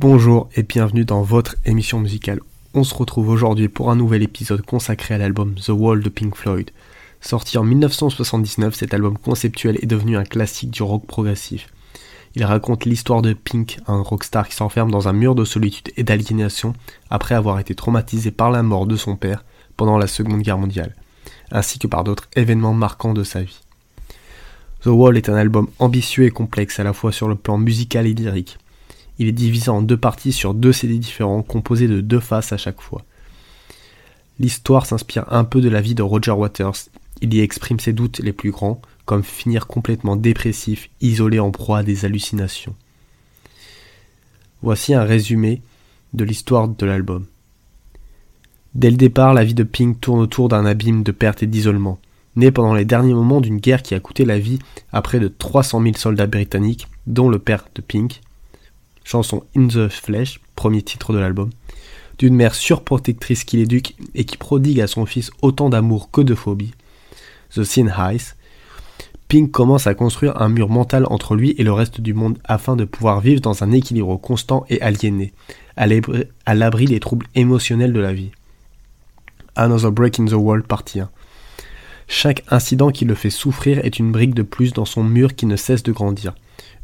Bonjour et bienvenue dans votre émission musicale. On se retrouve aujourd'hui pour un nouvel épisode consacré à l'album The Wall de Pink Floyd. Sorti en 1979, cet album conceptuel est devenu un classique du rock progressif. Il raconte l'histoire de Pink, un rockstar qui s'enferme dans un mur de solitude et d'aliénation après avoir été traumatisé par la mort de son père pendant la Seconde Guerre mondiale, ainsi que par d'autres événements marquants de sa vie. The Wall est un album ambitieux et complexe à la fois sur le plan musical et lyrique. Il est divisé en deux parties sur deux CD différents, composés de deux faces à chaque fois. L'histoire s'inspire un peu de la vie de Roger Waters. Il y exprime ses doutes les plus grands, comme finir complètement dépressif, isolé en proie à des hallucinations. Voici un résumé de l'histoire de l'album. Dès le départ, la vie de Pink tourne autour d'un abîme de perte et d'isolement. Né pendant les derniers moments d'une guerre qui a coûté la vie à près de 300 000 soldats britanniques, dont le père de Pink, chanson In the Flesh, premier titre de l'album, d'une mère surprotectrice qui l'éduque et qui prodigue à son fils autant d'amour que de phobie, The Sin Highs, Pink commence à construire un mur mental entre lui et le reste du monde afin de pouvoir vivre dans un équilibre constant et aliéné, à l'abri des troubles émotionnels de la vie. Another Break in the Wall, partie 1. Chaque incident qui le fait souffrir est une brique de plus dans son mur qui ne cesse de grandir.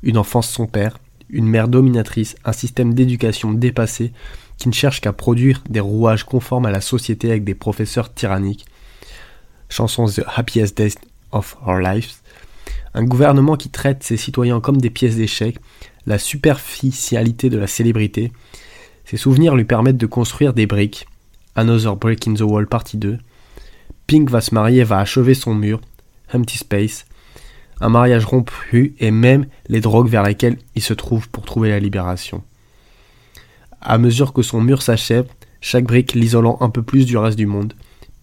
Une enfance sans père, une mère dominatrice, un système d'éducation dépassé qui ne cherche qu'à produire des rouages conformes à la société avec des professeurs tyranniques. Chanson The Happiest Days of Our Lives. Un gouvernement qui traite ses citoyens comme des pièces d'échecs, la superficialité de la célébrité. Ses souvenirs lui permettent de construire des briques. Another Break in the Wall partie 2. Pink va se marier et va achever son mur. Empty Space un mariage rompu et même les drogues vers lesquelles il se trouve pour trouver la libération. À mesure que son mur s'achève, chaque brique l'isolant un peu plus du reste du monde,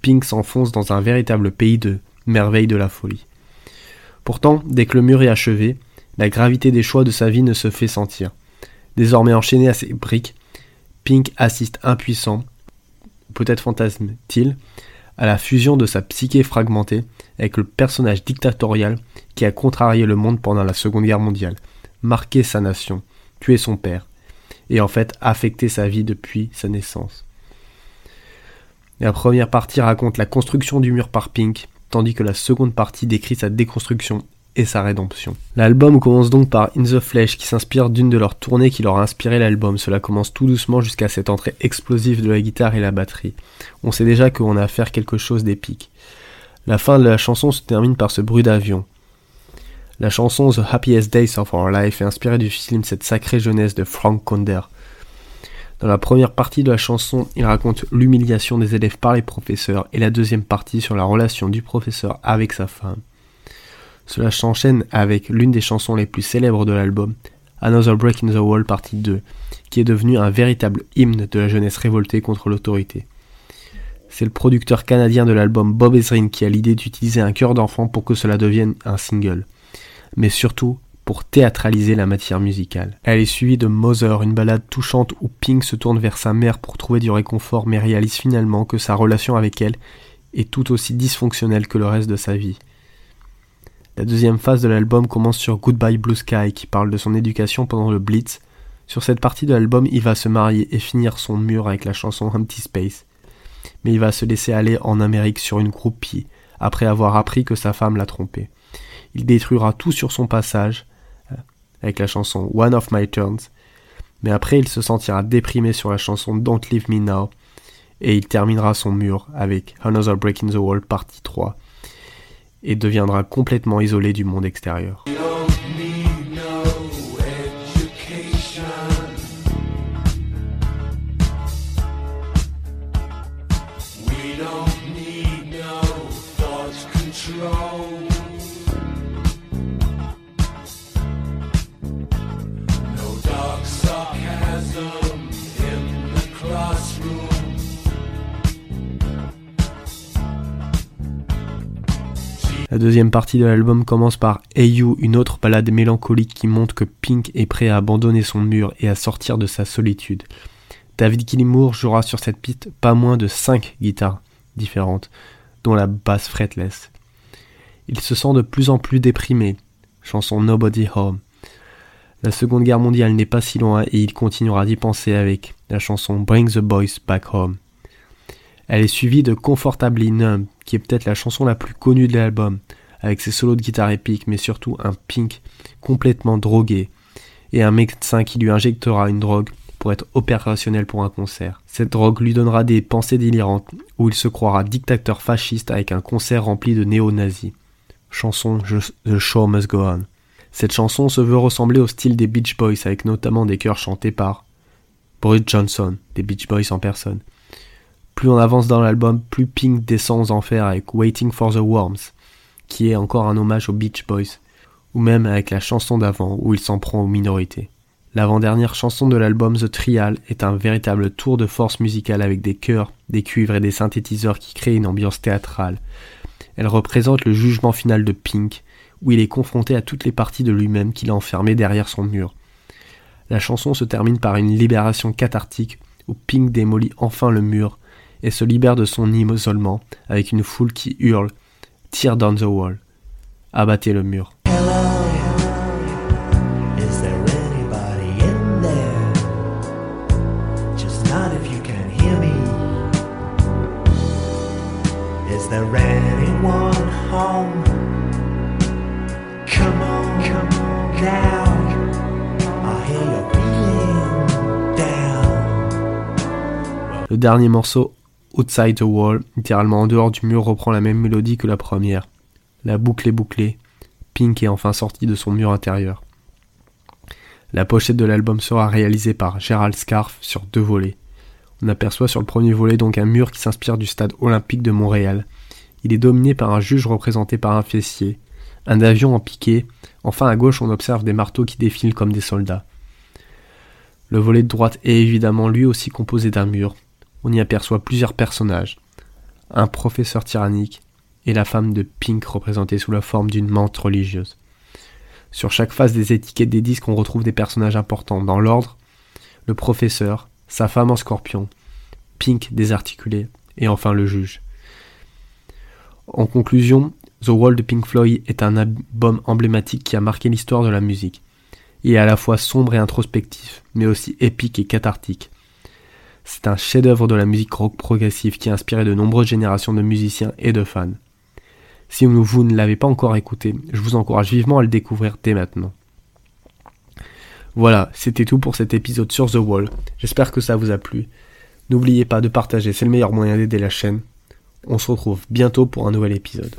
Pink s'enfonce dans un véritable pays de merveilles de la folie. Pourtant, dès que le mur est achevé, la gravité des choix de sa vie ne se fait sentir. Désormais enchaîné à ses briques, Pink assiste impuissant, peut-être fantasme-t-il, à la fusion de sa psyché fragmentée avec le personnage dictatorial qui a contrarié le monde pendant la Seconde Guerre mondiale, marqué sa nation, tué son père, et en fait affecté sa vie depuis sa naissance. La première partie raconte la construction du mur par Pink, tandis que la seconde partie décrit sa déconstruction et sa rédemption. L'album commence donc par In the Flesh qui s'inspire d'une de leurs tournées qui leur a inspiré l'album. Cela commence tout doucement jusqu'à cette entrée explosive de la guitare et la batterie. On sait déjà qu'on a à faire quelque chose d'épique. La fin de la chanson se termine par ce bruit d'avion. La chanson The Happiest Days of Our Life est inspirée du film Cette sacrée jeunesse de Frank Conder. Dans la première partie de la chanson, il raconte l'humiliation des élèves par les professeurs et la deuxième partie sur la relation du professeur avec sa femme. Cela s'enchaîne avec l'une des chansons les plus célèbres de l'album, Another Break in the Wall partie 2, qui est devenu un véritable hymne de la jeunesse révoltée contre l'autorité. C'est le producteur canadien de l'album Bob Ezrin qui a l'idée d'utiliser un cœur d'enfant pour que cela devienne un single, mais surtout pour théâtraliser la matière musicale. Elle est suivie de Mother, une balade touchante où Pink se tourne vers sa mère pour trouver du réconfort mais réalise finalement que sa relation avec elle est tout aussi dysfonctionnelle que le reste de sa vie. La deuxième phase de l'album commence sur Goodbye Blue Sky qui parle de son éducation pendant le Blitz. Sur cette partie de l'album, il va se marier et finir son mur avec la chanson Empty Space. Mais il va se laisser aller en Amérique sur une groupie après avoir appris que sa femme l'a trompé. Il détruira tout sur son passage euh, avec la chanson One of My Turns. Mais après, il se sentira déprimé sur la chanson Don't Leave Me Now et il terminera son mur avec Another Break in the Wall partie 3 et deviendra complètement isolé du monde extérieur. La deuxième partie de l'album commence par You, une autre balade mélancolique qui montre que Pink est prêt à abandonner son mur et à sortir de sa solitude. David Gilmour jouera sur cette piste pas moins de 5 guitares différentes, dont la basse fretless. Il se sent de plus en plus déprimé. Chanson Nobody Home. La Seconde Guerre mondiale n'est pas si loin et il continuera d'y penser avec la chanson Bring the Boys Back Home. Elle est suivie de Comfortably Numb, qui est peut-être la chanson la plus connue de l'album, avec ses solos de guitare épiques, mais surtout un Pink complètement drogué, et un médecin qui lui injectera une drogue pour être opérationnel pour un concert. Cette drogue lui donnera des pensées délirantes, où il se croira dictateur fasciste avec un concert rempli de néo-nazis. Chanson The Show Must Go On. Cette chanson se veut ressembler au style des Beach Boys, avec notamment des chœurs chantés par Boris Johnson, des Beach Boys en personne, plus on avance dans l'album, plus Pink descend aux enfers avec Waiting for the Worms, qui est encore un hommage aux Beach Boys, ou même avec la chanson d'avant où il s'en prend aux minorités. L'avant-dernière chanson de l'album The Trial est un véritable tour de force musicale avec des chœurs, des cuivres et des synthétiseurs qui créent une ambiance théâtrale. Elle représente le jugement final de Pink, où il est confronté à toutes les parties de lui-même qu'il a enfermées derrière son mur. La chanson se termine par une libération cathartique où Pink démolit enfin le mur et se libère de son isolement avec une foule qui hurle Tear down the wall. Abattez le mur. Le dernier morceau Outside the Wall, littéralement en dehors du mur, reprend la même mélodie que la première. La boucle est bouclée. Pink est enfin sorti de son mur intérieur. La pochette de l'album sera réalisée par Gerald Scarf sur deux volets. On aperçoit sur le premier volet donc un mur qui s'inspire du stade olympique de Montréal. Il est dominé par un juge représenté par un fessier, un avion en piqué, enfin à gauche on observe des marteaux qui défilent comme des soldats. Le volet de droite est évidemment lui aussi composé d'un mur, on y aperçoit plusieurs personnages. Un professeur tyrannique et la femme de Pink représentée sous la forme d'une menthe religieuse. Sur chaque face des étiquettes des disques, on retrouve des personnages importants. Dans l'ordre, le professeur, sa femme en scorpion, Pink désarticulé, et enfin le juge. En conclusion, The Wall de Pink Floyd est un album emblématique qui a marqué l'histoire de la musique. Il est à la fois sombre et introspectif, mais aussi épique et cathartique. C'est un chef-d'œuvre de la musique rock progressive qui a inspiré de nombreuses générations de musiciens et de fans. Si vous ne l'avez pas encore écouté, je vous encourage vivement à le découvrir dès maintenant. Voilà, c'était tout pour cet épisode sur The Wall. J'espère que ça vous a plu. N'oubliez pas de partager, c'est le meilleur moyen d'aider la chaîne. On se retrouve bientôt pour un nouvel épisode.